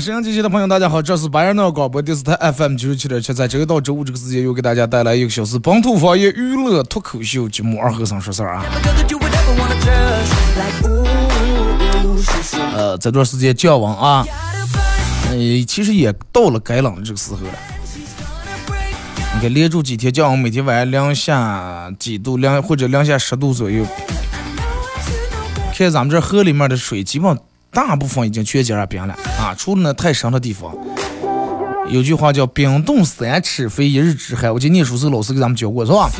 沈阳机器的朋友，大家好，这是白人闹广播电视台 FM 九十七点七，在周一到周五这个时间，又给大家带来一个小时本土方言娱乐脱口秀节目《二和尚说事儿》啊。呃，这段时间降温啊，呃，其实也到了该冷的这个时候了。你看，连住几天降温，每天晚上零下几度，零或者零下十度左右。看咱们这河里面的水，基本大部分已经全结了冰了啊，除了那太深的地方。有句话叫“冰冻三尺，非一日之寒”。我记得念书时候老师给咱们教过，是吧？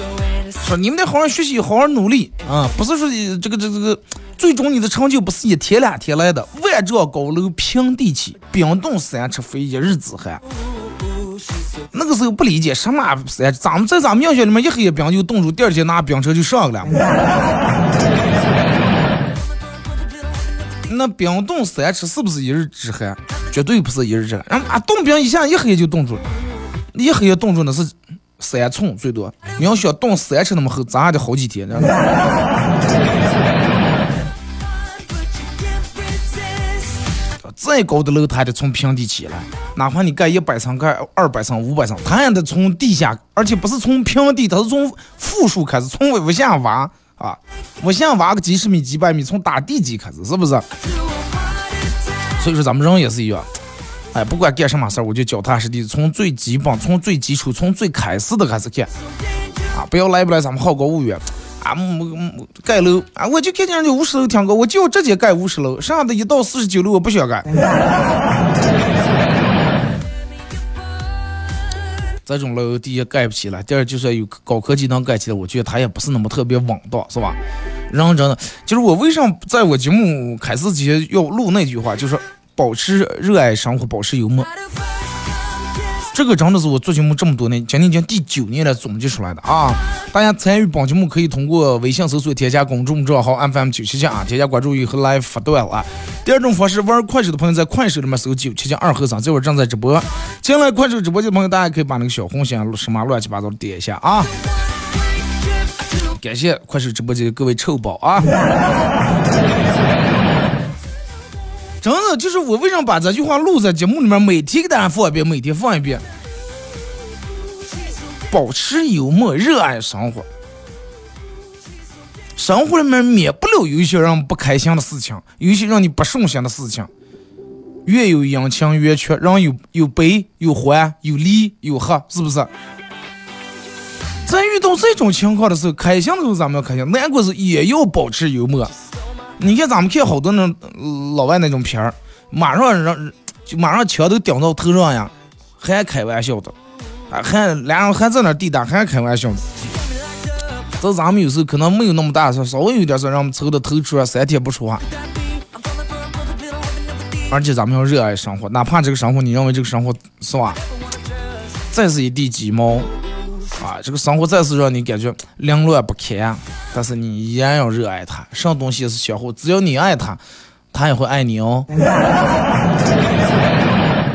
说你们得好好学习，好好努力啊！不是说这个这个这个，最终你的成就不是一天两天来的。万丈高楼平地起，冰冻三尺，非一日之寒。那个时候不理解什么三，咱们在咱们学校里面一黑冰就冻住，第二天拿冰车就上去了。那冰冻三尺是不是一日之寒？绝对不是一日之寒。啊，冻冰一下一黑就冻住了，一黑冻住那是三寸最多。你要想冻三尺那么厚，咱还得好几天。再高的楼，它得从平地起来，哪怕你盖一百层、盖二百层、五百层，它也得从地下，而且不是从平地，它是从负数开始，从往下挖啊，我想挖个几十米、几百米，从打地基开始，是不是？所以说咱们人也是一样，哎，不管干什么事儿，我就脚踏实地，从最基本、从最基础、从最开始的开始干啊，不要来不来咱们好高骛远。啊，盖楼啊！我就看见人家五十楼挺高，我就直接盖五十楼，剩下的一到四十九楼我不想盖。这种楼第一盖不起来，第二就算有高科技能盖起来，我觉得它也不是那么特别稳当，是吧？然后真的，就是我为什么在我节目开始之前要录那句话，就是保持热爱生活，保持幽默。这个真的是我做节目这么多年，今年已经第九年了总结出来的啊！大家参与本节目可以通过微信搜索添加公众账号 FM 九七七啊，添加关注以后来发段啊。第二种方式，玩快手的朋友在快手里面搜九七七二和尚，这会儿正在直播。进来快手直播间的朋友，大家可以把那个小红心什么乱七八糟的点一下啊！感谢快手直播间的各位臭宝啊！真的就是我为什么把这句话录在节目里面，每天给大家放一遍，每天放一遍。保持幽默，热爱生活。生活里面免不了有一些让不开心的事情，有一些让你不顺心的事情。越有阴晴圆缺，人有有悲有欢，有离有合，是不是？在遇到这种情况的时候，开心的时候咱们要开心，难过时也要保持幽默。你看咱们看好多那老外那种片儿，马上让就马上枪都顶到头上呀，还开玩笑的，还俩人还在那地打还开玩笑的。这咱们有时候可能没有那么大事，稍微有点事让我们愁的头出三天不说话。而且咱们要热爱生活，哪怕这个生活你认为这个生活是吧，再是一地鸡毛。啊，这个生活再是让你感觉凌乱不堪，但是你依然要热爱它。什么东西也是相互，只要你爱它，它也会爱你哦。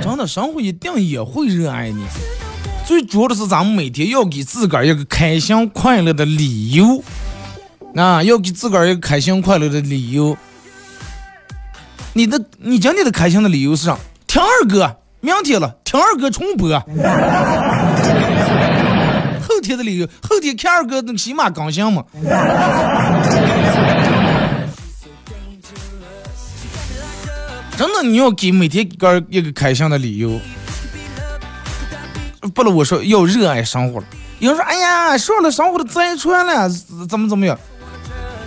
真的，生活一定也会热爱你。最主要的是，咱们每天要给自个儿一个开心快乐的理由。啊，要给自个儿一个开心快乐的理由。你的，你今天的开心的理由是啥？听二哥，明天了，听二哥重播。天的理由，后天看二哥那起码刚行嘛。真的，你要给每天给个一个开心的理由。不了，我说要热爱生活了。有人说：“哎呀，上了生活的贼船了，怎么怎么样？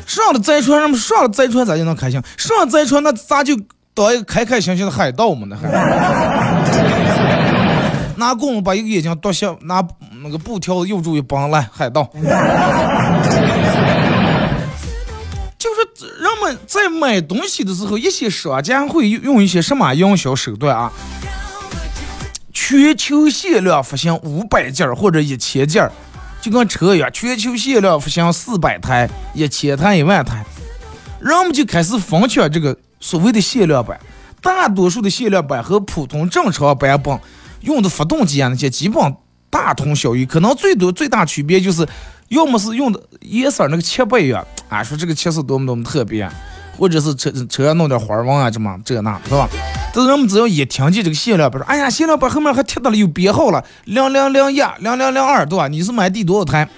上了贼船，什么上了贼船咋就能开心？上了贼船那咋就当一个开开心心的海盗嘛？那还拿棍子把一个眼睛剁下，拿那个布条又住一绑来海盗。就是人们在买东西的时候，一些商家会用一些什么营销手段啊？全球限量发行五百件或者一千件就跟车一样，全球限量发行四百台、一千台、一万台，人们就开始疯抢这个所谓的限量版。大多数的限量版和普通正常版本用的发动机啊那些基本大同小异，可能最多最大区别就是，要么是用的颜色那个漆不一样，啊说这个漆是多么多么特别，或者是车车上弄点花纹啊，这么这那是吧？但是人们只要一听见这个限量版，说哎呀限量版后面还贴到了有编号了，零零零一、零零零二，对吧？你是买第多少台？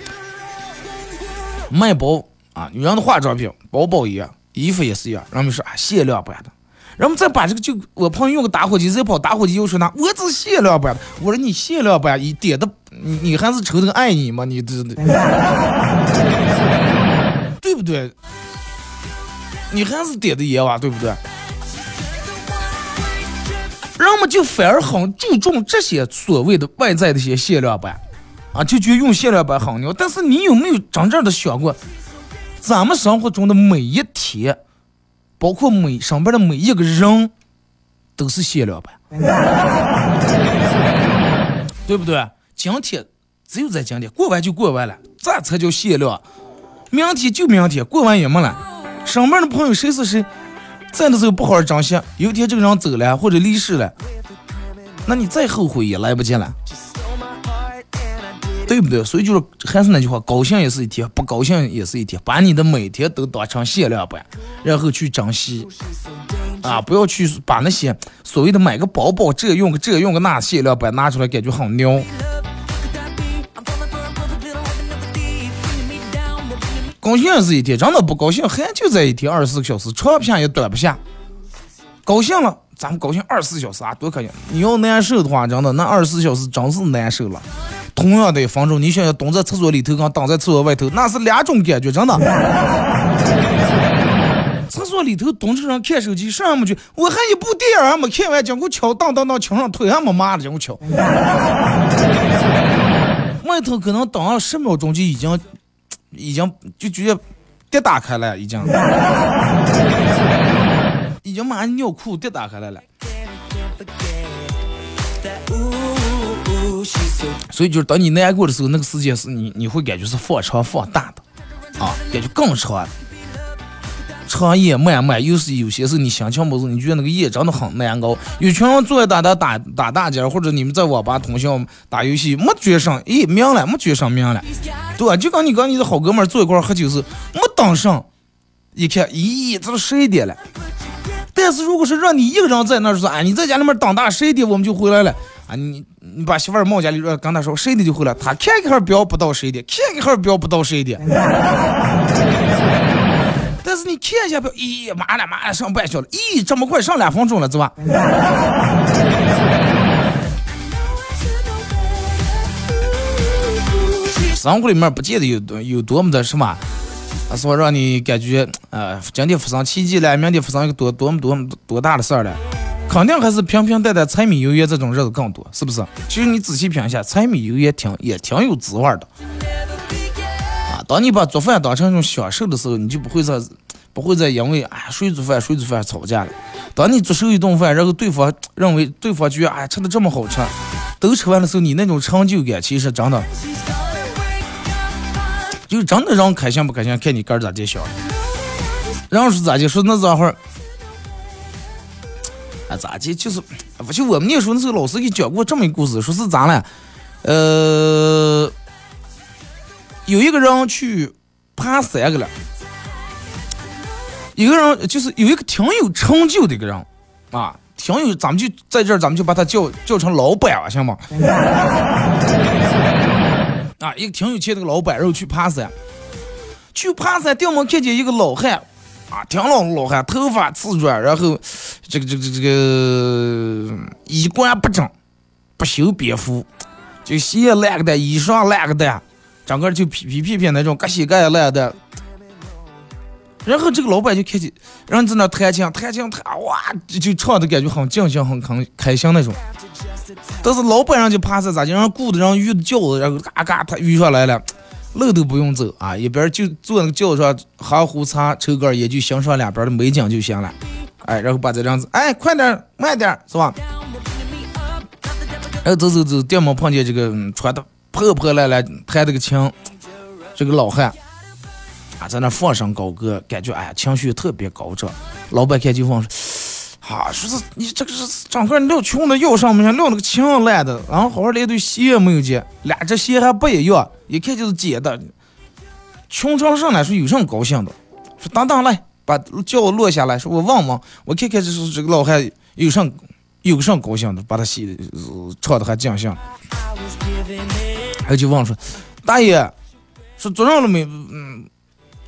卖包啊，女人的化妆品、包包一样，衣服也是一样。人们说啊限量版的。然后再把这个就我朋友用个打火机再跑打火机又说呢，我这是限量版。我说你限量版一点的，你你还是抽的爱你吗？你这 对不对？你还是点的烟哇，对不对？人们就反而很注重这些所谓的外在的一些限量版，啊，就觉得用限量版很牛。但是你有没有真正的想过，咱们生活中的每一天？包括每上边的每一个人都是限量版，对不对？今天只有在今天，过完就过完了，这才叫限量。明天就明天，过完也没了。上班的朋友谁是谁，在的时候不好好珍惜，有一天这个人走了或者离世了，那你再后悔也来不及了。对不对？所以就是还是那句话，高兴也是一天，不高兴也是一天。把你的每天都当成限量版，然后去珍惜啊！不要去把那些所谓的买个包包这用个这用个那限量版拿出来，感觉很牛。高兴也是一天，真的不高兴还就在一天二十四个小时，长不下也短不下。高兴了，咱们高兴二十四小时啊，多开心！你要难受的话，真的那二十四小时真是难受了。同样的分钟，你想想蹲在厕所里头跟挡在厕所外头，那是两种感觉，真的。厕所里头蹲着人看手机，上没去，我还一部电影还没看完，结果敲当当当，墙上腿还没麻了，结果敲。外头可能等了十秒钟就已经，已经就直接跌打开了，已经，已经马上尿裤跌打开来了。所以就是当你难过的时候，那个时间是你你会感觉是放长放大的，啊，感觉更长，长夜漫漫。又是有些时候你心情不是，你觉得那个夜真的很难熬。有群人坐在打打打打大尖，或者你们在网吧通宵打游戏，没觉上，咦，明了，没觉上明了，对？就跟你跟你的好哥们坐一块喝酒时，没等上，一看，咦，这都十一点了。但是如果是让你一个人在那儿说，哎，你在家里面等大十一点我们就回来了。啊，你你把媳妇儿冒家里说，跟他说十一点就回来，他看一会儿表不到十一点，看一会儿表不到十一点。但是你看一下表，咦，妈了妈了，上半小了，咦，这么快上两分钟了，是吧？生活里面不见得有多有多么的什么，啊，说让你感觉，呃，今天发生奇迹了，明天发生一个多多么多么多大的事儿了。肯定还是平平淡淡柴米油盐这种日子更多，是不是？其实你仔细品一下，柴米油盐挺也挺有滋味的。啊，当你把做饭当成一种享受的时候，你就不会再不会再因为啊谁做饭谁做饭吵架了。当你做熟一顿饭，然后对方认为对方觉得哎吃的这么好吃，都吃完的时候，你那种成就感其实真的，就真的让开心不开心，看你个人咋介想。然后是咋介说那咋会儿。啊，咋的？就是，不就我们念书那时候，老师给讲过这么一个故事，说是咋了？呃，有一个人去爬山去了，一个人就是有一个挺有成就的一个人，啊，挺有，咱们就在这儿，咱们就把他叫叫成老板了，行吗？啊，一个挺有钱的个老板，然后去爬山，去爬山，掉门看见一个老汉，啊，挺老老汉，头发刺转，然后这个这个这个衣冠不整，不修边幅，就鞋烂个蛋，衣裳烂个蛋，整个就屁屁屁屁那种，各膝盖烂的。然后这个老板就看见人在那弹琴，弹琴弹哇，就唱的感觉很尽兴，很很开心那种。但是老板人就怕是咋就让雇的人遇的轿子，然后嘎嘎他遇上来了，路都不用走啊，一边就坐那个轿子上喝壶茶，抽根烟就欣赏两边的美景就行了。哎，然后把这样子，哎，快点，慢点，是吧？然后走走走，店门碰见这个穿的破破烂烂、弹这个琴，这个老汉。啊，在那放声高歌，感觉哎呀，情绪特别高涨。老板看就放：“啊，说是你这个是整个撂穷的腰上面，撂那个琴烂的，然后好好连对鞋也没有接，俩只鞋还不一样，一看就是捡的。穷成上来说有什么高兴的？说等等来，把叫我落下来，说我问问，我看看这是这个老汉有什有什高兴的，把他写唱的还尽兴。他就问说：大爷，说坐上了没？嗯。”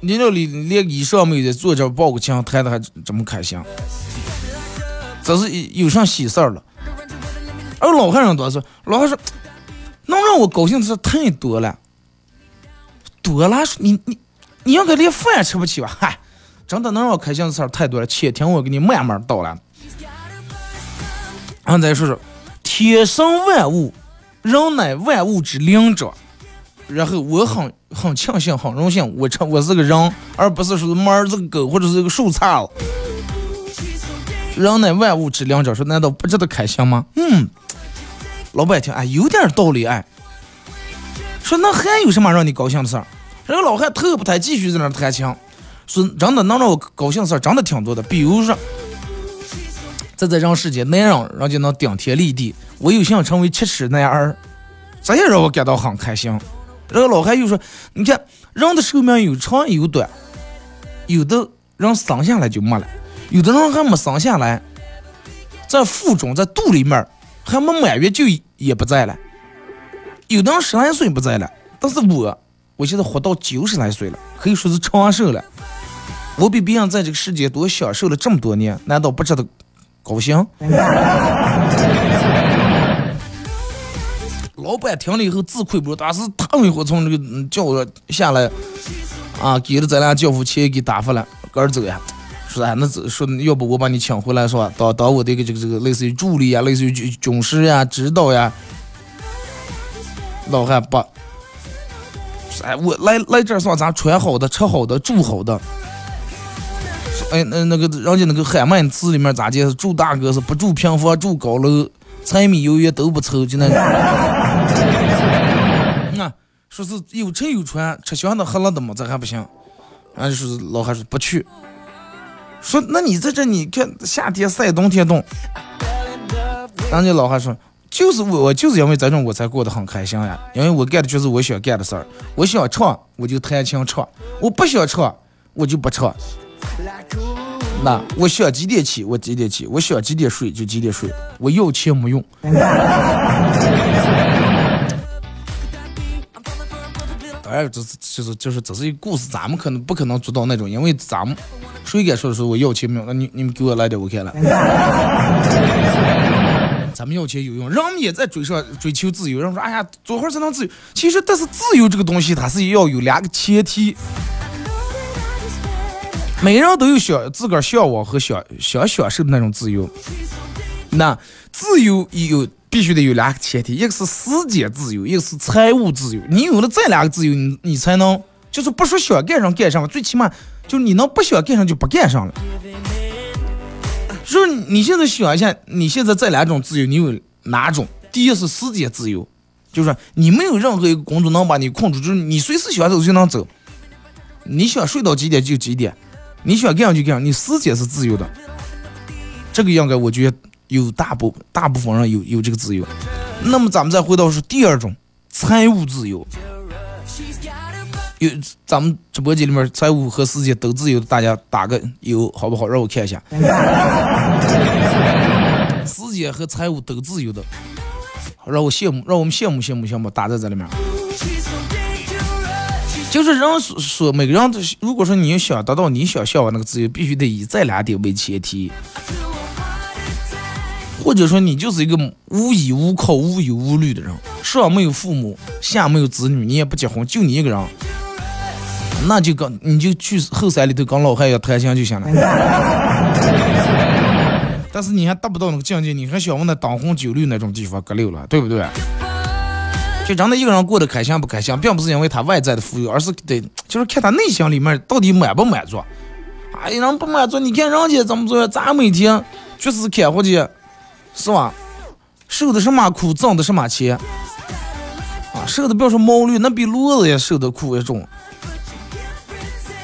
你那里连衣裳没有的，坐这抱个枪，弹的还这么开心，这是有上喜事儿了。而老汉人多说，老汉说，能让我高兴的事太多了，多了。你你你应该连饭也吃不起吧？嗨，真的能让我开心的事儿太多了，且听我给你慢慢道来。然后再说说，天生万物，人乃万物之灵者。然后我很很庆幸，很荣幸，我成我是个人，而不是说猫儿是个狗或者是个树杈子。人乃万物之灵者，说难道不值得开心吗？嗯，老板一听，哎，有点道理，哎。说那还有什么让你高兴的事儿？这个老汉头也不抬，继续在那儿弹琴，说真的能让我高兴的事儿真的挺多的，比如说，在这人世间，男人人家能顶天立地，我有幸成为七尺男儿，这也让我感到很开心。这个老汉又说：“你看，人的寿命有长有短，有的人生下来就没了，有的人还没生下来，在腹中在肚里面还没满月就也不在了，有的人十来岁不在了，但是我，我现在活到九十来岁了，可以说是长寿了。我比别人在这个世界多享受了这么多年，难道不值得高兴？” 老板听了以后自愧不如，当时腾一会从那个轿子下来，啊，给了咱俩轿夫钱给打发了，赶走呀。说哎，那，说要不我把你请回来，是吧？当当我的个这个这个类似于助理呀，类似于军军师呀、指导呀。老汉不，哎，我来来这儿算咱穿好的、吃好的、住好的。哎，那那个人家那个海曼字里面咋介？住大哥是不住平房，住高楼。柴米油盐都不愁，就那那。说是有车有船，吃香的喝辣的嘛，这还不行。俺就说老汉说不去。说那你在这，你看夏天晒，冬天冻。人家老汉说，就是我，我就是因为这种我才过得很开心呀。因为我干的就是我想干的事儿。我想唱，我就弹琴唱；我不想唱，我就不唱。那我想几点起，我几点起；我想几点睡，就几点睡。我要钱没用。哎，这是就是就是这是一个故事，咱们可能不可能做到那种，因为咱们谁敢说的时候我要钱没有？那你你们给我来点我看了。咱们要钱有用，人们也在追上追求自由。人们说，哎呀，做活才能自由。其实，但是自由这个东西，它是要有两个前提。每个人都有想自个儿向往和想想享受的那种自由。那自由也有必须得有两个前提，一个是时间自由，一个是财务自由。你有了这两个自由，你你才能就是不说想干上干上，最起码就是你能不想干上就不干上了。说你现在想一下，你现在这两种自由，你有哪种？第一是时间自由，就是你没有任何一个工作能把你困住，就是你随时想走就能走，你想睡到几点就几点。你想干啥就干啥，你时间是自由的，这个应该我觉得有大部大部分人有有这个自由。那么咱们再回到是第二种财务自由，有咱们直播间里面财务和时间都自由的，大家打个有好不好？让我看一下，时间和财务都自由的，让我羡慕，让我们羡慕羡慕羡慕，打在这里面。就是人说说每个人都，如果说你想达到你想向往那个自由，必须得以这两点为前提。或者说你就是一个无依无靠、无忧无虑的人，上没有父母，下没有子女，你也不结婚，就你一个人，那就跟你就去后山里头跟老汉要谈心就行了。但是你还达不到那个境界，你还想往那灯红酒绿那种地方搁溜了，对不对？就真的一个人过得开心不开心，并不是因为他外在的富有，而是得就是看他内心里面到底满不满足。哎，人不满足，你看人家怎么做，咱每天就是看活去。是吧？受的什么苦，挣的什么钱啊？受的不要说毛驴，那比骡子也受的苦也重，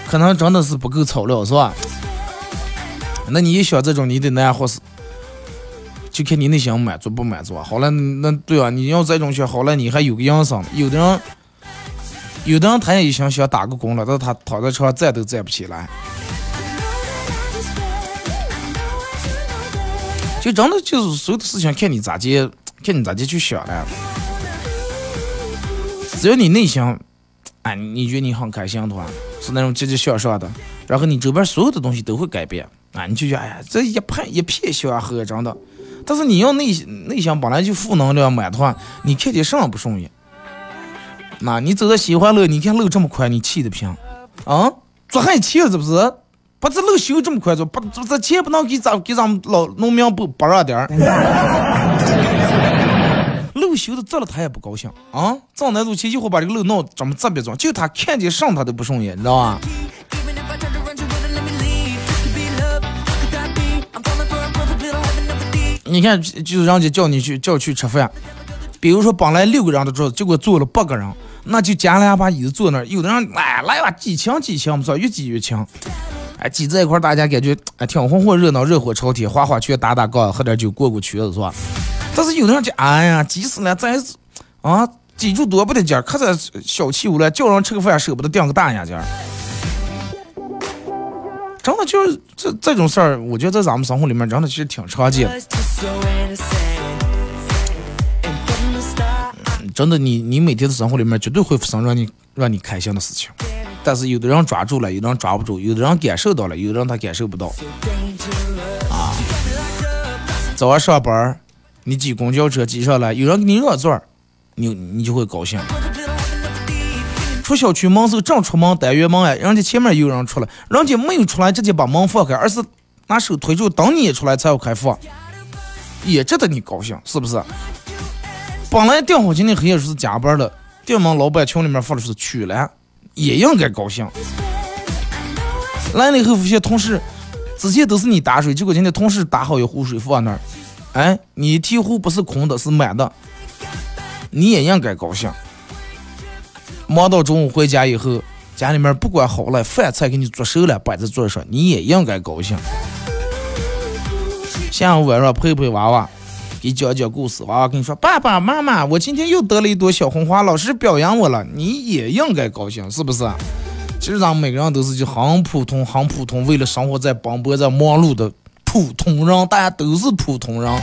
可能真的是不够草料，是吧？那你一想这种，你得难活死，就看你内心满足不满足。好了，那对啊，你要这种想好了，你还有个营生。有的人，有的人他也想想打个工了，但是他躺在床上站都站不起来。就真的就是所有的事情看你咋接，看你咋接去想了。只要你内心，哎，你觉得你很开心的话，是那种积极向上的，然后你周边所有的东西都会改变啊，你就觉得哎呀，这一片一片祥和，真的。但是你要内心内心本来就负能量满的话，你看见什么不顺眼？那你走在西环路，你看路这么宽，你气的平啊？做还气了是不是？把这路修这么快，做不这这钱不能给咱给咱们老农民不不让点儿。路修的这了他也不高兴啊！挣那路钱一会把这个路弄这么这别装，就他看见上他都不顺眼，你知道吧？你看，就是人家叫你去叫去吃饭，比如说本来六个人的桌子，结果坐了八个人，那就加两把椅子坐那儿。有的人哎来吧，几强几强，不知道越挤越强。哎，挤在一块儿，大家感觉哎挺红火热闹，热火朝天，花花圈打打杠，喝点酒过过圈子是吧？但是有的人就哎呀，挤死了，咱啊挤住多不得劲儿，可是小气无赖，叫人吃个饭舍不得垫个大眼睛。真的就是这这种事儿，我觉得在咱们生活里面真的其实挺常见的。真的，你你每天的生活里面绝对会发生让你让你开心的事情。但是有的人抓住了，有的人抓不住，有的人感受到了，有的人他感受不到。啊，早上上班你挤公交车挤上来，有人给你让座你你就会高兴。出小区门时候正出门单元门哎，人家前面有人出来，人家没有出来直接把门放开，而是拿手推住，等你出来才要开放，也值得你高兴，是不是？本来订好今天黑夜是加班的，店门老板群里面发的是取了。也应该高兴。来了以后发现同事之前都是你打水，结果今天同事打好一壶水放那儿，哎，你提壶不是空的，是满的，你也应该高兴。忙到中午回家以后，家里面不管好了，饭菜给你做熟了，摆在桌上，你也应该高兴。下午晚上陪陪娃娃。给讲讲故事，娃娃跟你说：“爸爸妈妈，我今天又得了一朵小红花，老师表扬我了，你也应该高兴，是不是？”其实咱们每个人都是就很普通、很普通，为了生活在奔波在忙碌的普通人，大家都是普通人，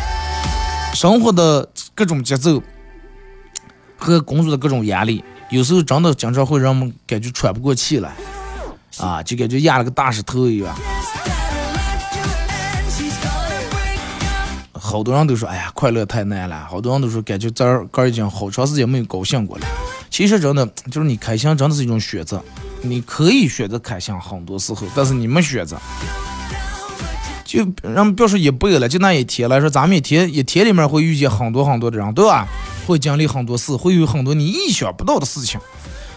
生活的各种节奏和工作的各种压力，有时候真的经常会让我们感觉喘不过气来，啊，就感觉压了个大石头一样。好多人都说，哎呀，快乐太难了。好多人都说，感觉这儿哥已经好长时间没有高兴过了。其实真的就是你开心，真的是一种选择。你可以选择开心，很多时候，但是你没选择。就让不要说一辈子了，就那一天来说，咱们一天一天里面会遇见很多很多的人，对吧？会经历很多事，会有很多你意想不到的事情，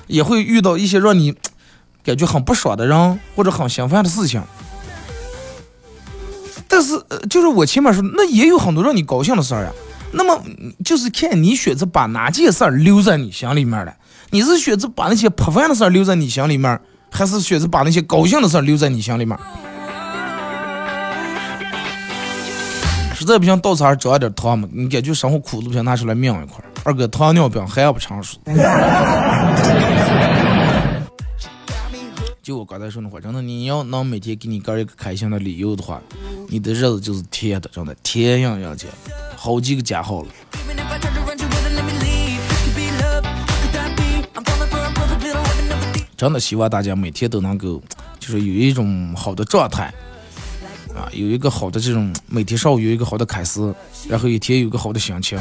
也会遇到一些让你感觉很不爽的人，或者很心烦的事情。但是，呃就是我前面说，那也有很多让你高兴的事儿呀。那么，就是看你选择把哪件事儿留在你心里面了。你是选择把那些破烦的事儿留在你心里面，还是选择把那些高兴的事儿留在你心里面？实在不行，到菜找一点糖嘛。你感觉生活苦都不行，拿出来抿一块。二哥，糖尿病还不成熟。就我刚才说的话，真的，你要能每天给你个一个开心的理由的话，你的日子就是甜的，真的甜样样甜，好几个加号了。真的希望大家每天都能够，就是有一种好的状态，啊，有一个好的这种每天上午有一个好的开始，然后一天有个好的心情。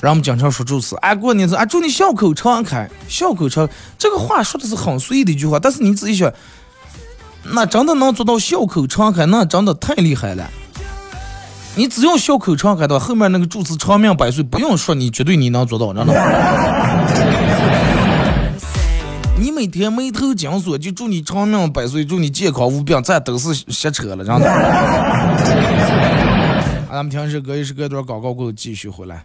让我们经常说祝词，哎，过年是啊，祝你笑口常开，笑口常。这个话说的是很随意的一句话，但是你仔细想，那真的能做到笑口常开，那真的太厉害了。你只要笑口常开的话，后面那个祝词长命百岁不用说，你绝对你能做到，真的。你每天眉头紧锁，就祝你长命百岁，祝你健康无病，这都是瞎扯了，真的。咱们听首歌，一首歌段广告过后继续回来。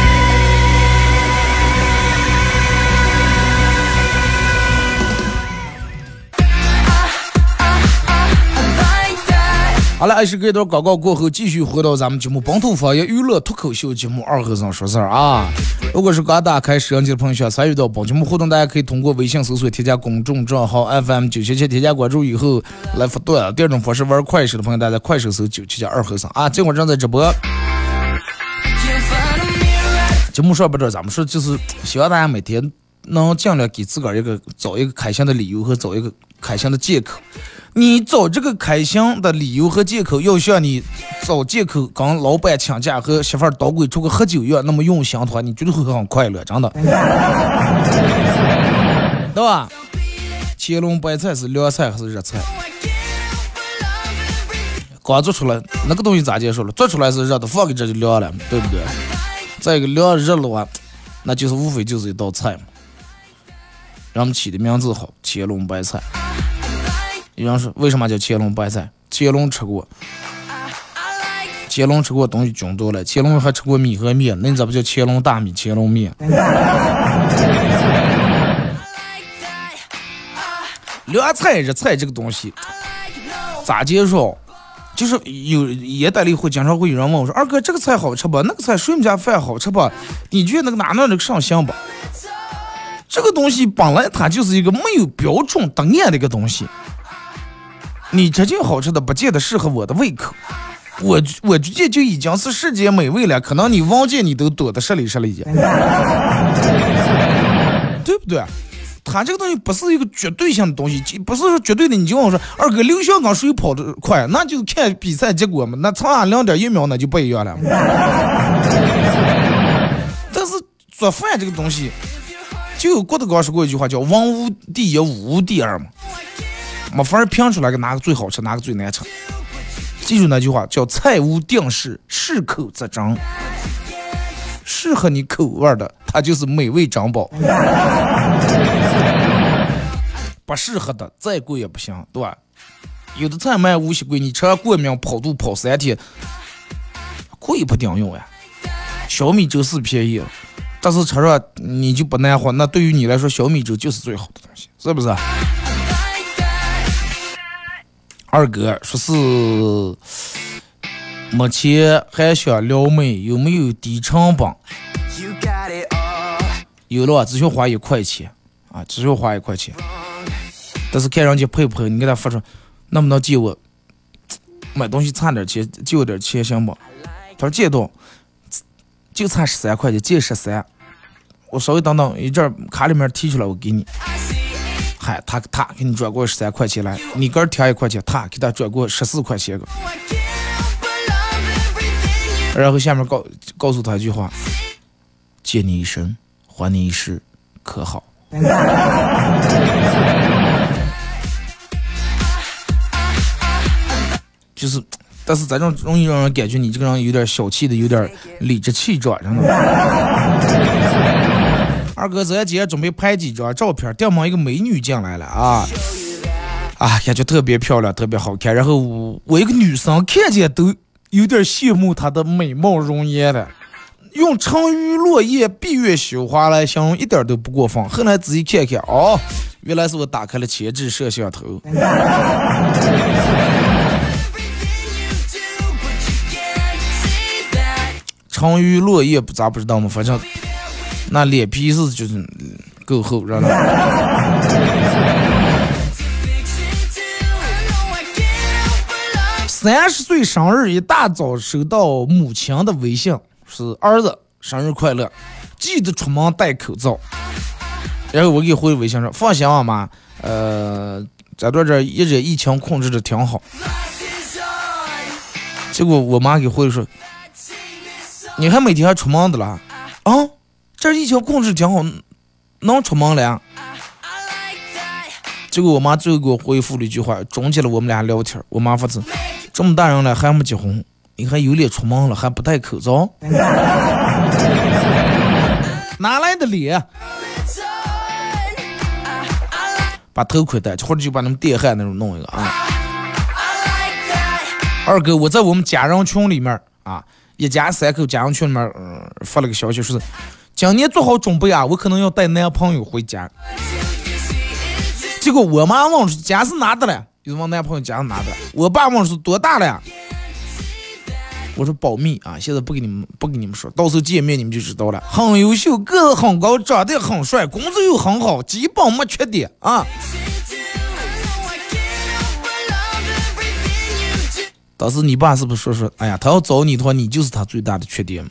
好了，还是这段广告过后，继续回到咱们节目《本土方言娱乐脱口秀》节目二和尚说事儿啊。如果是刚打开摄像机的朋友，想参与到本节目互动，大家可以通过微信搜索添加公众账号 FM 九七七，添加关注以后来发段。第二种方式，玩快手的朋友，大家快手搜九七七二和尚啊。这会儿正在直播。节目上边这咱们说，就是希望大家每天能尽量给自个儿一个找一个开心的理由和找一个开心的借口。你找这个开心的理由和借口，要像你找借口跟老板请假和媳妇儿捣鬼出去喝酒一样那么用心的话，你绝对会很快乐，真的，对吧？乾隆白菜是凉菜还是热菜？刚做出来那个东西咋介绍了？做出来是热的，放给这就凉了，对不对？再一个凉热的话，那就是无非就是一道菜嘛。让我们起的名字好，乾隆白菜。有人说为什么叫乾隆白菜？乾隆吃过，乾隆吃过东西均多了。乾隆还吃过米和面，那你咋不叫乾隆大米、乾隆面？凉菜、热菜这个东西咋介绍？就是有也带里会经常会有人问我说：“二哥，这个菜好吃不？那个菜谁们家饭好吃不？你觉得那个哪哪那个上香不？”这个东西本来它就是一个没有标准答案的一个东西。你吃进好吃的，不见得适合我的胃口。我我直接就已经是世界美味了，可能你望见你都躲得十里十里去，对不对？它这个东西不是一个绝对性的东西，不是说绝对的。你就跟我说，二哥，刘翔刚谁跑得快？那就看比赛结果嘛。那差两点一秒，那就不一样了。但是做饭这个东西，就郭德纲说过一句话，叫“文无第一，武无第二”嘛。没法儿评出来个哪个最好吃，哪个最难吃。记住那句话，叫“菜无定式，适口则珍”。适合你口味的，它就是美味珍宝；不适合的，再贵也不行，对吧？有的菜卖五十贵，你吃完过敏跑肚跑三天，贵不顶用呀。小米粥是便宜，但是吃上你就不难活，那对于你来说，小米粥就是最好的东西，是不是？二哥说是目前还想撩妹，有没有低成本？有了，只需要花一块钱啊，只需要花一块钱。但是看人家配不配，你给他发出，能不能借我买东西差点钱，借我点钱行不？他说借到，就差十三块钱，借十三。我稍微等等一阵，卡里面提出来，我给你。嗨，他他给你转过十三块钱来，你个儿添一块钱，他给他转过十四块钱个。然后下面告告诉他一句话：借你一生，还你一世，可好？就是，但是咱这容易让人感觉你这个人有点小气的，有点理直气壮，真的。二哥咱今天准备拍几张照片，掉门一个美女进来了啊，啊，感觉特别漂亮，特别好看。然后我我一个女生看见都有点羡慕她的美貌容颜了。用“沉鱼落雁、闭月羞花”来形容一点都不过分。后来仔细看看，哦，原来是我打开了前置摄像头。沉鱼落雁不咋不知道吗？反正那脸皮是就是够厚，知道吗？三十岁生日一大早收到母亲的微信。是儿子生日快乐，记得出门戴口罩。然后我给回微信说：“放心啊妈，呃，这段这一直疫情控制的挺好。”结果我妈给回说：“你还每天还出门的了？啊，这疫情控制挺好，能出门了？”结果我妈最后给我回复了一句话，终结了我们俩聊天。我妈发字：“这么大人了还没结婚。”你还有脸出门了，还不戴口罩？哪来的脸？把头盔戴，或者就把那种电焊那种弄一个啊。二哥，我在我们家人群里面啊，一家三口家人群里面，嗯，发了个消息，说是今年做好准备啊，我可能要带男朋友回家。结果我妈问说家是哪的了？就问男朋友家是哪的了？我爸问是多大了？我说保密啊，现在不给你们不给你们说，到时候见面你们就知道了。很优秀，个子很高，长得很帅，工作又很好，基本没缺点啊。当时你爸是不是说说，哎呀，他要找你的话，你就是他最大的缺点。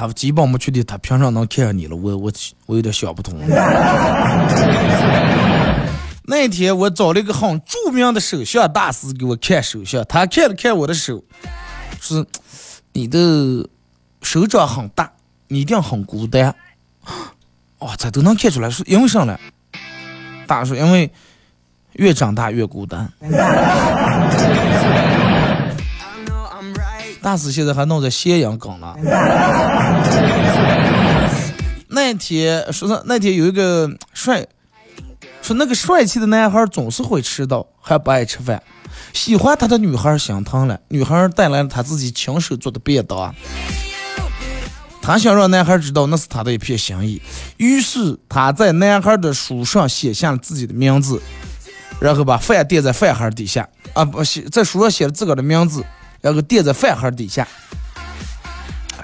他基本没确定，他凭啥能看上你了？我我我有点想不通。那天我找了一个很著名的手相大师给我看手相，他看了看我的手，是你的手掌很大，你一定很孤单。哦，这都能看出来，是因为啥呢？大叔，因为越长大越孤单。大师现在还弄在咸阳梗了。那天说是那天有一个帅，说那个帅气的男孩总是会迟到，还不爱吃饭。喜欢他的女孩心疼了，女孩带来了他自己亲手做的便当。他想让男孩知道那是他的一片心意，于是他在男孩的书上写下了自己的名字，然后把饭垫在饭盒底下啊，不写在书上写了自个的名字。然后垫在饭盒底下，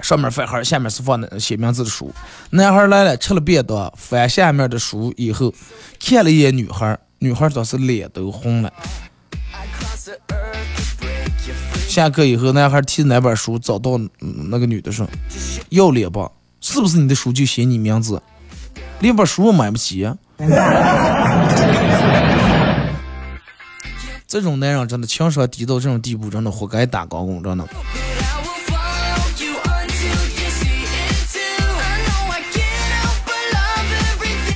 上面饭盒，下面是放的写名字的书。男孩来了，吃了便当，翻下面的书以后，看了一眼女孩，女孩当时脸都红了。下课以后，男孩提着那本书找到那个女的说：“要脸吧？是不是你的书就写你名字？连本书我买不起？” 这种男人真的情商低到这种地步，真的活该打高工，真的。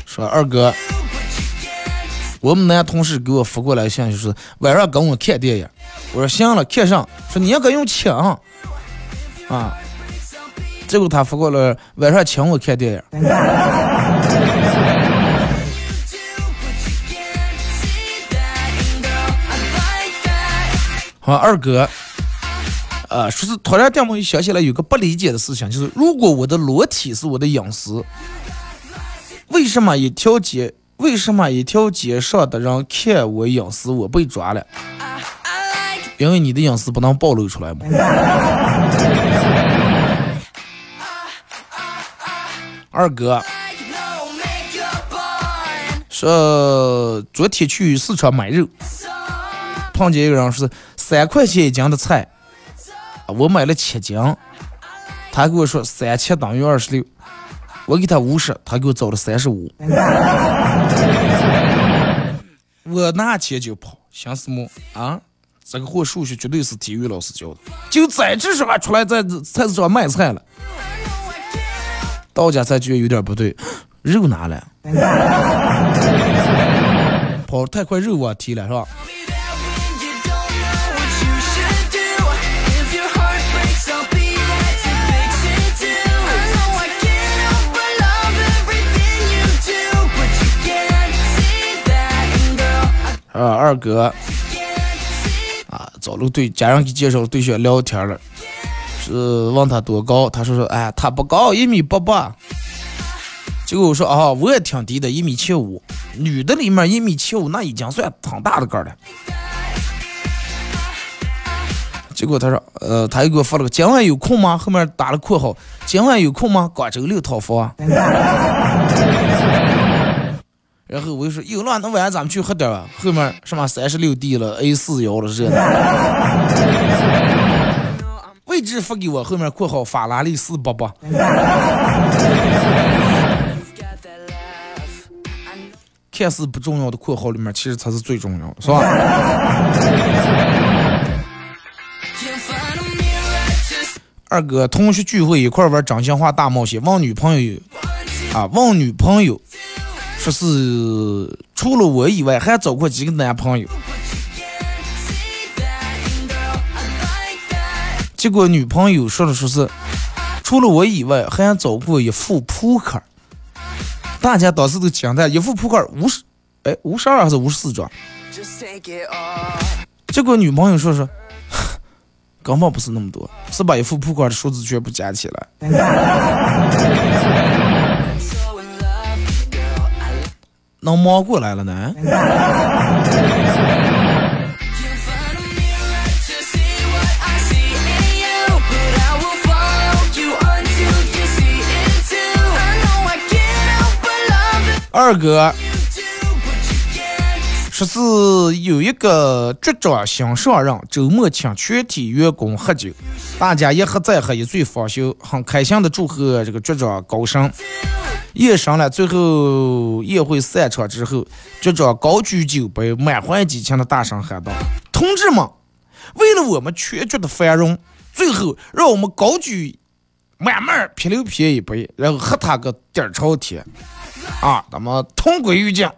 说二哥，我们男同事给我发过来信息，是晚上跟我看电影。我说行了，看上。说你应该用抢啊。结果他发过来晚上请我看电影。好，二哥，呃，说是突然电我想起来有个不理解的事情，就是如果我的裸体是我的隐私，为什么一条街为什么一条街上的人看我隐私我被抓了？因为你的隐私不能暴露出来嘛。二哥说昨天去市场买肉，碰见一个人说三块钱一斤的菜，我买了七斤，他给我说三七等于二十六，我给他五十，他给我找了三十五，我拿钱就跑，想什么啊？这个货数学绝对是体育老师教的，就在这时候出来在菜市场卖菜了。到家才觉得有点不对，肉拿了，跑太快肉忘提了是吧？二哥，啊，找了对家人给介绍对象聊天了。是问他多高，他说说，哎，他不高，一米八八。结果我说啊，我也挺低的，一米七五。女的里面一米七五，那已经算挺大的个了。结果他说，呃，他又给我发了个今晚有空吗？后面打了括号，今晚有空吗？广州六套房。然后我就说有了，那晚上咱们去喝点吧。后面什么三十六 D 了，A 四幺了，这。位置发给我，后面括号法拉利四八八。看似不重要的括号里面，其实才是最重要的，是吧？二哥，同学聚会一块玩真心话大冒险，问女朋友啊，问女朋友说是除了我以外还找过几个男朋友。结果女朋友说的说是，除了我以外，还找过一副扑克。大家当时都惊呆，一副扑克五十，哎，五十二还是五十四张？结果女朋友说说，根本不是那么多，是把一副扑克的数字全部加起来。能忙过来了呢？二哥说是有一个局长新上任，周末请全体员工喝酒，大家一喝再喝，一醉方休，很开心的祝贺这个局长高升。夜深了，最后宴会散场之后，局长高举酒杯，满怀激情的大声喊道：“同志们，为了我们全局的繁荣，最后让我们高举满满啤酒啤一杯，然后喝他个底儿朝天。”啊，咱们同归于尽。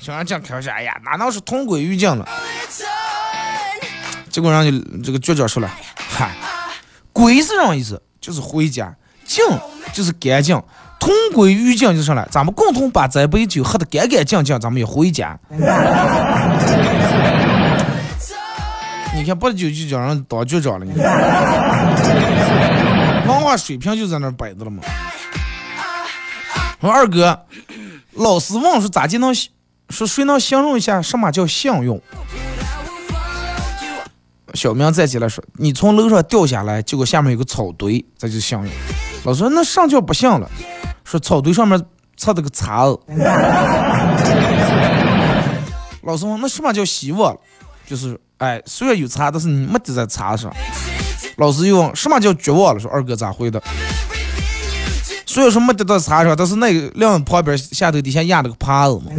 小杨讲开玩笑，哎呀，哪能是同归于尽了？结果让你这个局长说了，嗨，归是什么意思？就是回家，尽就是干净，同归于尽就是了。咱们共同把这杯酒喝得干干净净，咱们也回家。你看，不久就叫人当局长了，你。文化水平就在那摆着了嘛。说二哥，老师问说咋就能说谁能形容一下什么叫幸运？小明站起来说：“你从楼上掉下来，结果下面有个草堆，这就幸运。”老师说：“那上叫不幸了。”说草堆上面插着个叉子。老师问：“那什么叫希望？”就是哎，虽然有叉，但是你没得在叉上。老师又问什么叫绝望了？说二哥咋会的？虽然说没得到茶上，但是那个两旁边下头底下压了个耙子嘛。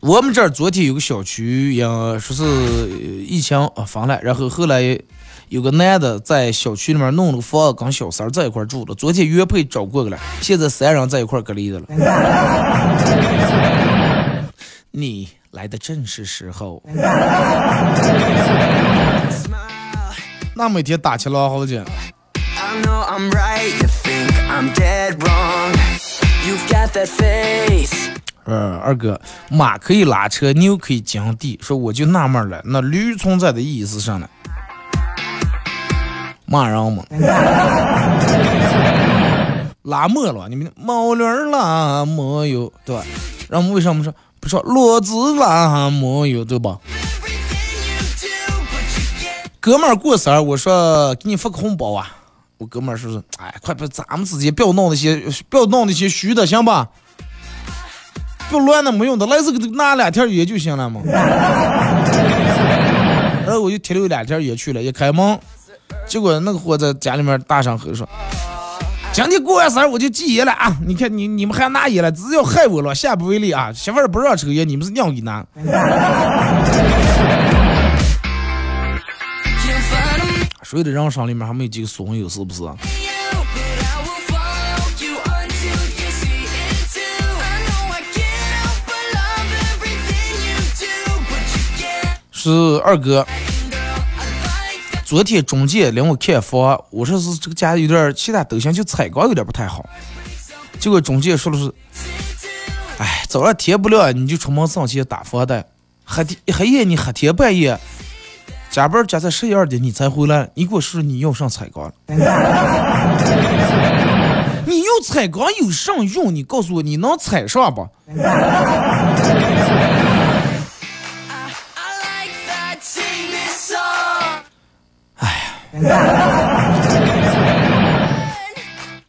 我们这儿昨天有个小区，也说是疫情啊封了，然后后来。有个男的在小区里面弄了个房，跟小三在一块住了。昨天原配找过去了，现在三人在一块隔离的了。你来的正是时候。那每天打起来好久。呃，二哥，马可以拉车，牛可以耕地，说我就纳闷了，那驴存在的意义是啥呢？骂人嘛，拉磨了，你们毛驴儿拉磨有对吧？然后为什么说不说骡子拉磨有对吧？哥们儿过生日，我说给你发个红包啊！我哥们儿说是，哎，快不，咱们之间不要弄那些，不要弄那些虚的，行吧？不要乱的没用的，来这个拿两条烟就行了嘛。然后我就提溜两条烟去了，一开门，结果那个货在家里面大声吼说：“今天过完生日我就戒烟了啊！你看你你们还拿烟了，只要害我了，下不为例啊！媳妇儿不让抽烟，你们是娘给拿。”谁的人生里面还没有几个损友，是不是？是二哥，昨天中介领我看房，我说是这个家有点其他都行，就采光有点不太好。结果中介说的是，哎，早上天不亮你就出门上去打房贷，黑天黑夜你黑天半夜加班加到十一二点你才回来，你给我说你要上采光了？你要采光有啥用？你告诉我你能采上不？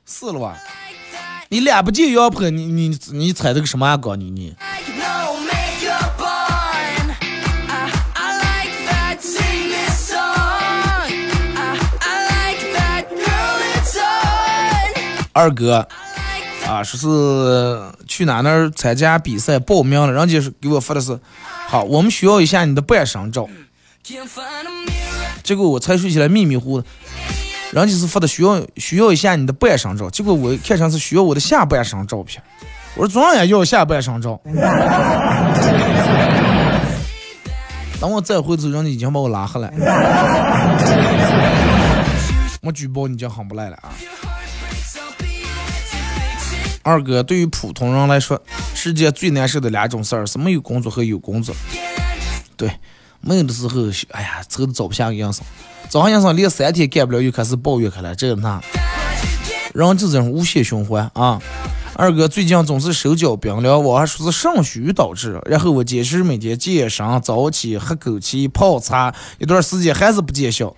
是了吧？你脸不见羊婆，你你你踩这个什么高？你你二哥啊，说是去哪那儿参加比赛报名了，人家是给我发的是，好，我们需要一下你的半身照。结果我才睡起来迷迷糊的，人家是发的需要需要一下你的半身照，结果我看上是需要我的下半身照片。我说总也要下半身照。等我再回头，人家已经把我拉黑了。我举报你就很不赖了啊！二哥，对于普通人来说，世界最难受的两种事儿是没有工作和有工作。对。没有的时候，哎呀，愁的找不下个营生，找上营生连三天干不了，又开始抱怨开了，这那，人就这种无限循环啊。二哥最近总是手脚冰凉，我还说是肾虚导致，然后我坚持每天健身、早起、喝枸杞、泡茶，一段时间还是不见效，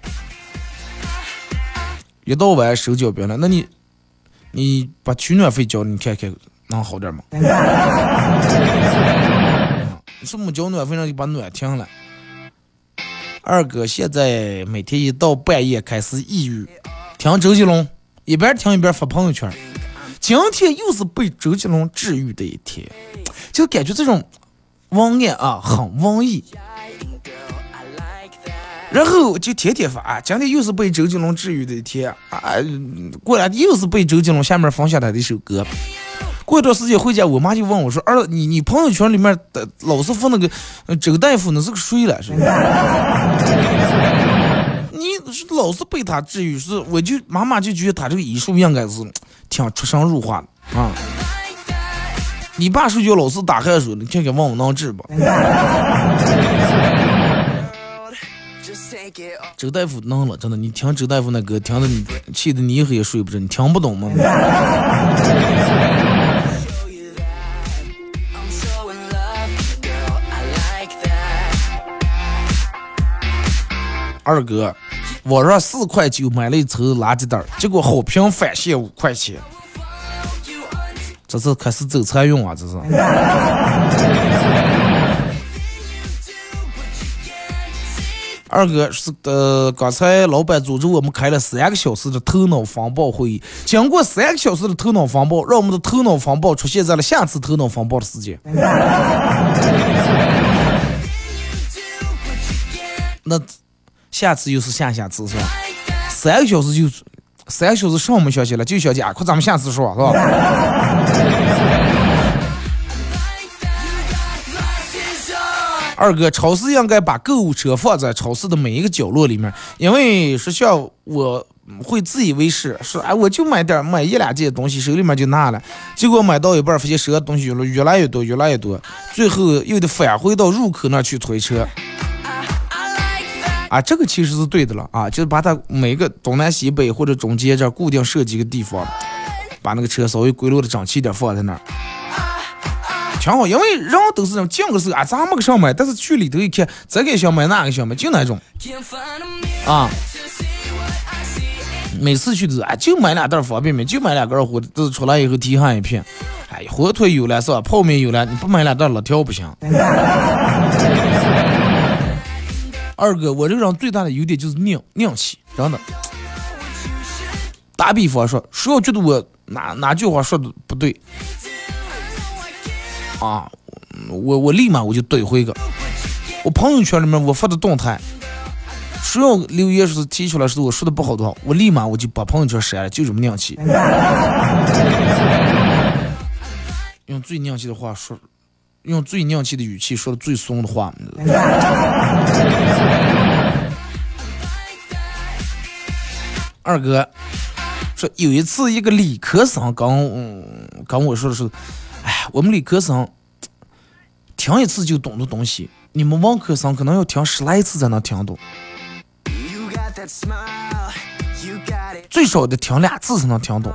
一到晚手脚冰凉，那你，你把取暖费交，你看看能好点吗？你是没交暖费，让你把暖停了。二哥现在每天一到半夜开始抑郁，听周杰伦，一边听一边发朋友圈。今天又是被周杰伦治愈的一天，就感觉这种文案啊很文艺。然后就天天发，今天又是被周杰伦治愈的一天啊，过来又是被周杰伦下面放下他的一首歌。过一段时间回家，我妈就问我说：“儿子，你你朋友圈里面的老是发那个周大夫，那是个谁了？是？你老是被他治愈，是？我就妈妈就觉得他这个医术应该是挺出神入化的啊。你爸睡觉老是打鼾水，你看看问我能治不？周 大夫能了，真的，你听周大夫那歌，听的你气的你一黑也睡不着，你听不懂吗？二哥，网上四块九买了一抽垃圾袋，结果好评返现五块钱，这是开始走财运啊！这是。二哥是呃，刚才老板组织我们开了三个小时的头脑风暴会议，经过三个小时的头脑风暴，让我们的头脑风暴出现在了下次头脑风暴的时间。那下次又是下下次是吧？三个小时就三个小时上没消息了，就消息啊！快咱们下次说，是吧？二哥，超市应该把购物车放在超市的每一个角落里面，因为说像我会自以为是，说哎我就买点买一两件东西，手里面就拿了，结果买到一半发现手上东西越来越多，越来越多，最后又得返回到入口那去推车。啊，这个其实是对的了啊，就是把它每个东南西北或者中间这固定设几个地方，把那个车稍微归落的整齐点放在那儿，挺好。因为人都是这种进个时候啊，咱没个想买，但是去里头一看，这个想买，那个想买，就那种啊。每次去都是哎，就买两袋方便面，就买两根火腿，都是出来以后提上一片。哎呀，火腿有了是吧？泡面有了，你不买两袋辣条不行。二哥，我这个人最大的优点就是硬硬气，真的。打比方说，谁要觉得我哪哪句话说的不对，啊，我我立马我就怼回个。我朋友圈里面我发的动态，谁要留言说是提出来是我说的不好的话，我立马我就把朋友圈删了，就这么硬气。用最硬气的话说。用最硬气的语气说的最怂的话。二哥说有一次一个理科生跟跟我说的是，哎，我们理科生听一次就懂的东西，你们文科生可能要听十来次才能听懂，最少得听两次才能听懂。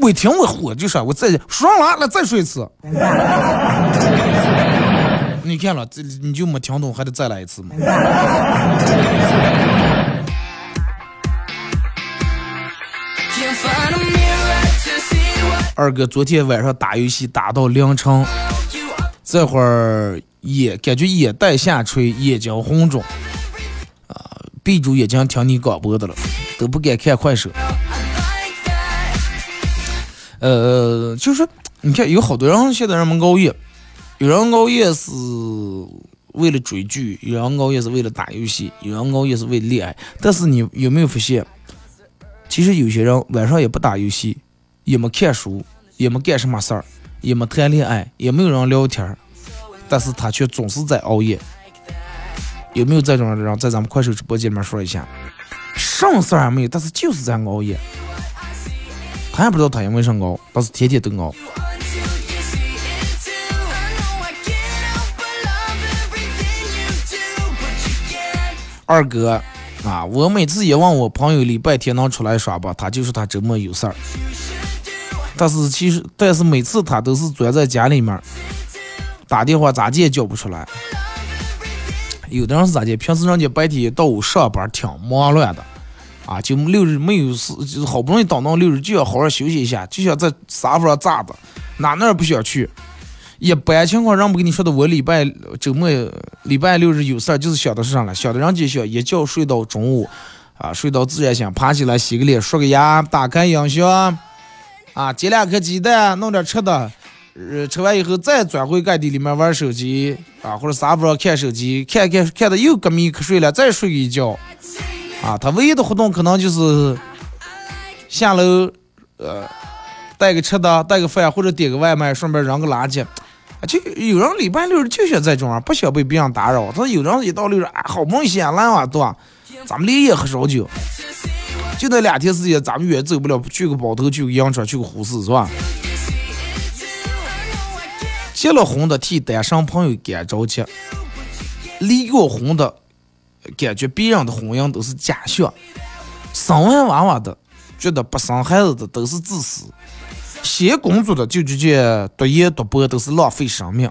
我听我火就说，我再说完了，再说一次。你看了，这你就没听懂，还得再来一次吗？二哥昨天晚上打游戏打到凌晨，这会儿眼感觉眼袋下垂，眼睛红肿，啊，闭住眼睛听你广播的了，都不敢看快手。呃，就是你看，有好多人现在人们熬夜，有人熬夜是为了追剧，有人熬夜是为了打游戏，有人熬夜是为了恋爱。但是你有没有发现，其实有些人晚上也不打游戏，也没看书，也没干什么事儿，也没谈恋爱，也没有人聊天儿，但是他却总是在熬夜。有没有这种人在咱们快手直播间里面说一下？什么事儿也没有，但是就是在熬夜。他也不知道他因为啥熬，但是天天都熬。二哥啊，我每次也问我朋友礼拜天能出来耍不，他就说他周末有事儿。但是其实，但是每次他都是钻在家里面打电话，咋接也叫不出来。有的人是咋的？平时人家白天到午上班挺忙乱的。啊，就六日没有事，就是好不容易等到六日，就要好好休息一下，就想在沙发上咋的，哪哪也不想去。一般情况，人不跟你说的，我礼拜周末、礼拜六日有事儿，就是想的是啥了？想的人就想一觉睡到中午，啊，睡到自然醒，爬起来洗个脸、刷个牙，打开音响，啊，煎两颗鸡蛋，弄点吃的，呃，吃完以后再钻回盖地里面玩手机，啊，或者沙发上看手机，看看看的又搁迷瞌睡了，再睡一觉。啊，他唯一的活动可能就是下楼，呃，带个吃的，带个饭，或者点个外卖，顺便扔个垃圾。就有人礼拜六就想在这种，不想被别人打扰。他有人一到六日，啊，好不容易闲来嘛，对吧？咱们连夜喝烧酒，就那两天时间，咱们远走不了，去个包头，去个银川，去个呼市，是吧？结了婚的替单身朋友干着急，离过婚的。感觉别人的婚姻都是假象，生完娃娃的觉得不生孩子的都是自私，先工作的就直接读研读博都是浪费生命。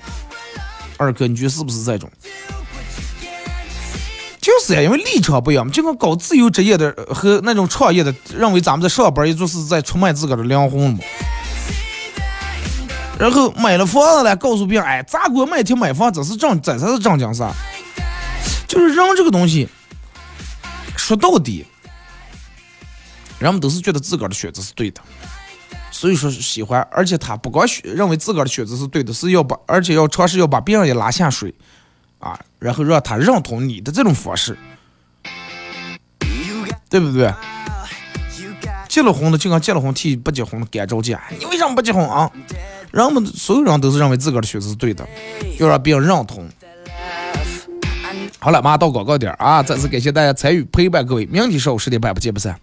二哥，你觉得是不是这种？就是呀，因为立场不一样，就跟搞自由职业的和那种创业的，认为咱们在上班也就是在出卖自个的灵魂嘛。然后买了房子了，告诉别人，哎，咋给我买天买房，这是正，这才是正经事。就是人这个东西，说到底，人们都是觉得自个儿的选择是对的，所以说喜欢，而且他不光选认为自个儿的选择是对的，是要把，而且要尝试要把别人也拉下水，啊，然后让他认同你的这种方式，对不对？结了婚的就跟结了婚替不结婚的干着急，你为什么不结婚啊？人们所有人都是认为自个儿的选择是对的，要让别人认同。好了，马上到广告点儿啊！再次感谢大家参与陪伴各位，明天上午十点半不见不散。